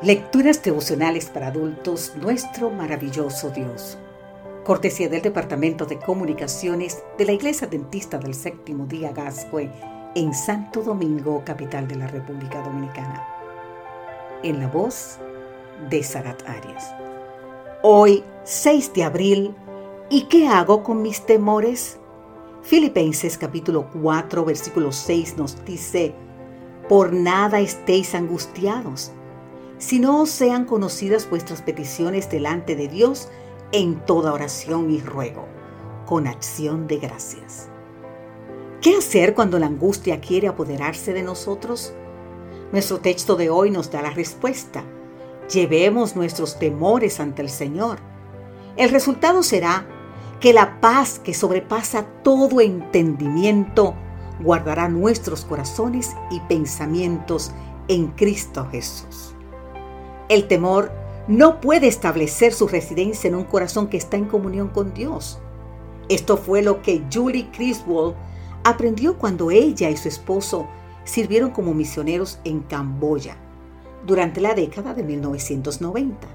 Lecturas devocionales para adultos, nuestro maravilloso Dios. Cortesía del Departamento de Comunicaciones de la Iglesia Dentista del Séptimo Día Gascue en Santo Domingo, capital de la República Dominicana. En la voz de Sarat Arias. Hoy, 6 de abril, ¿y qué hago con mis temores? Filipenses capítulo 4, versículo 6 nos dice, por nada estéis angustiados si no sean conocidas vuestras peticiones delante de Dios en toda oración y ruego, con acción de gracias. ¿Qué hacer cuando la angustia quiere apoderarse de nosotros? Nuestro texto de hoy nos da la respuesta. Llevemos nuestros temores ante el Señor. El resultado será que la paz que sobrepasa todo entendimiento guardará nuestros corazones y pensamientos en Cristo Jesús. El temor no puede establecer su residencia en un corazón que está en comunión con Dios. Esto fue lo que Julie Criswell aprendió cuando ella y su esposo sirvieron como misioneros en Camboya durante la década de 1990.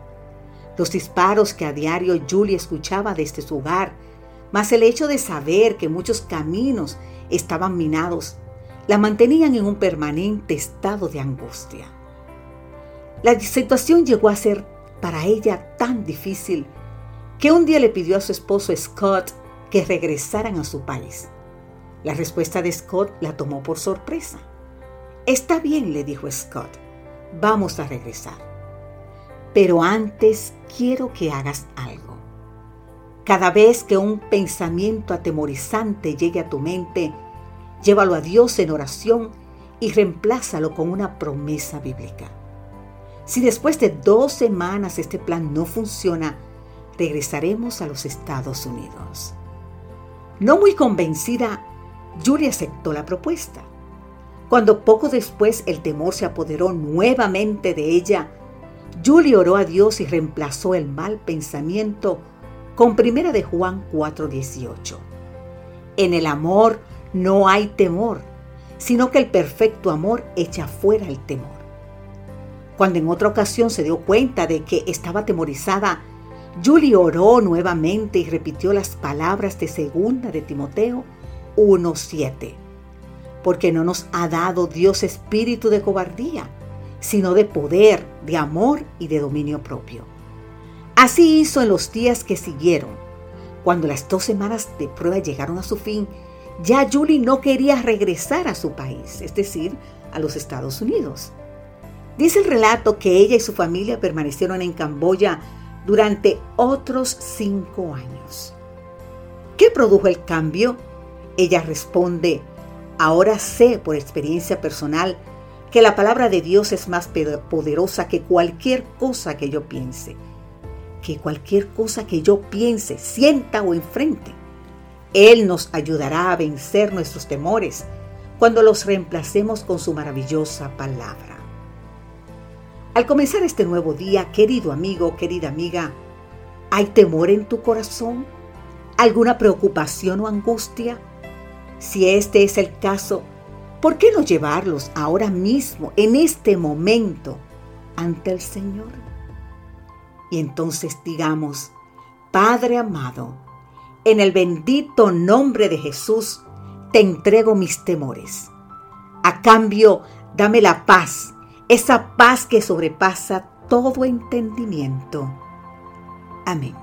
Los disparos que a diario Julie escuchaba desde su hogar, más el hecho de saber que muchos caminos estaban minados, la mantenían en un permanente estado de angustia. La situación llegó a ser para ella tan difícil que un día le pidió a su esposo Scott que regresaran a su país. La respuesta de Scott la tomó por sorpresa. Está bien, le dijo Scott, vamos a regresar. Pero antes quiero que hagas algo. Cada vez que un pensamiento atemorizante llegue a tu mente, llévalo a Dios en oración y reemplázalo con una promesa bíblica. Si después de dos semanas este plan no funciona, regresaremos a los Estados Unidos. No muy convencida, Julie aceptó la propuesta. Cuando poco después el temor se apoderó nuevamente de ella, Julie oró a Dios y reemplazó el mal pensamiento con primera de Juan 4:18. En el amor no hay temor, sino que el perfecto amor echa fuera el temor. Cuando en otra ocasión se dio cuenta de que estaba atemorizada, Julie oró nuevamente y repitió las palabras de segunda de Timoteo 1:7. Porque no nos ha dado Dios espíritu de cobardía, sino de poder, de amor y de dominio propio. Así hizo en los días que siguieron. Cuando las dos semanas de prueba llegaron a su fin, ya Julie no quería regresar a su país, es decir, a los Estados Unidos. Dice el relato que ella y su familia permanecieron en Camboya durante otros cinco años. ¿Qué produjo el cambio? Ella responde, ahora sé por experiencia personal que la palabra de Dios es más poderosa que cualquier cosa que yo piense, que cualquier cosa que yo piense, sienta o enfrente. Él nos ayudará a vencer nuestros temores cuando los reemplacemos con su maravillosa palabra. Al comenzar este nuevo día, querido amigo, querida amiga, ¿hay temor en tu corazón? ¿Alguna preocupación o angustia? Si este es el caso, ¿por qué no llevarlos ahora mismo, en este momento, ante el Señor? Y entonces digamos, Padre amado, en el bendito nombre de Jesús, te entrego mis temores. A cambio, dame la paz esa paz que sobrepasa todo entendimiento. Amén.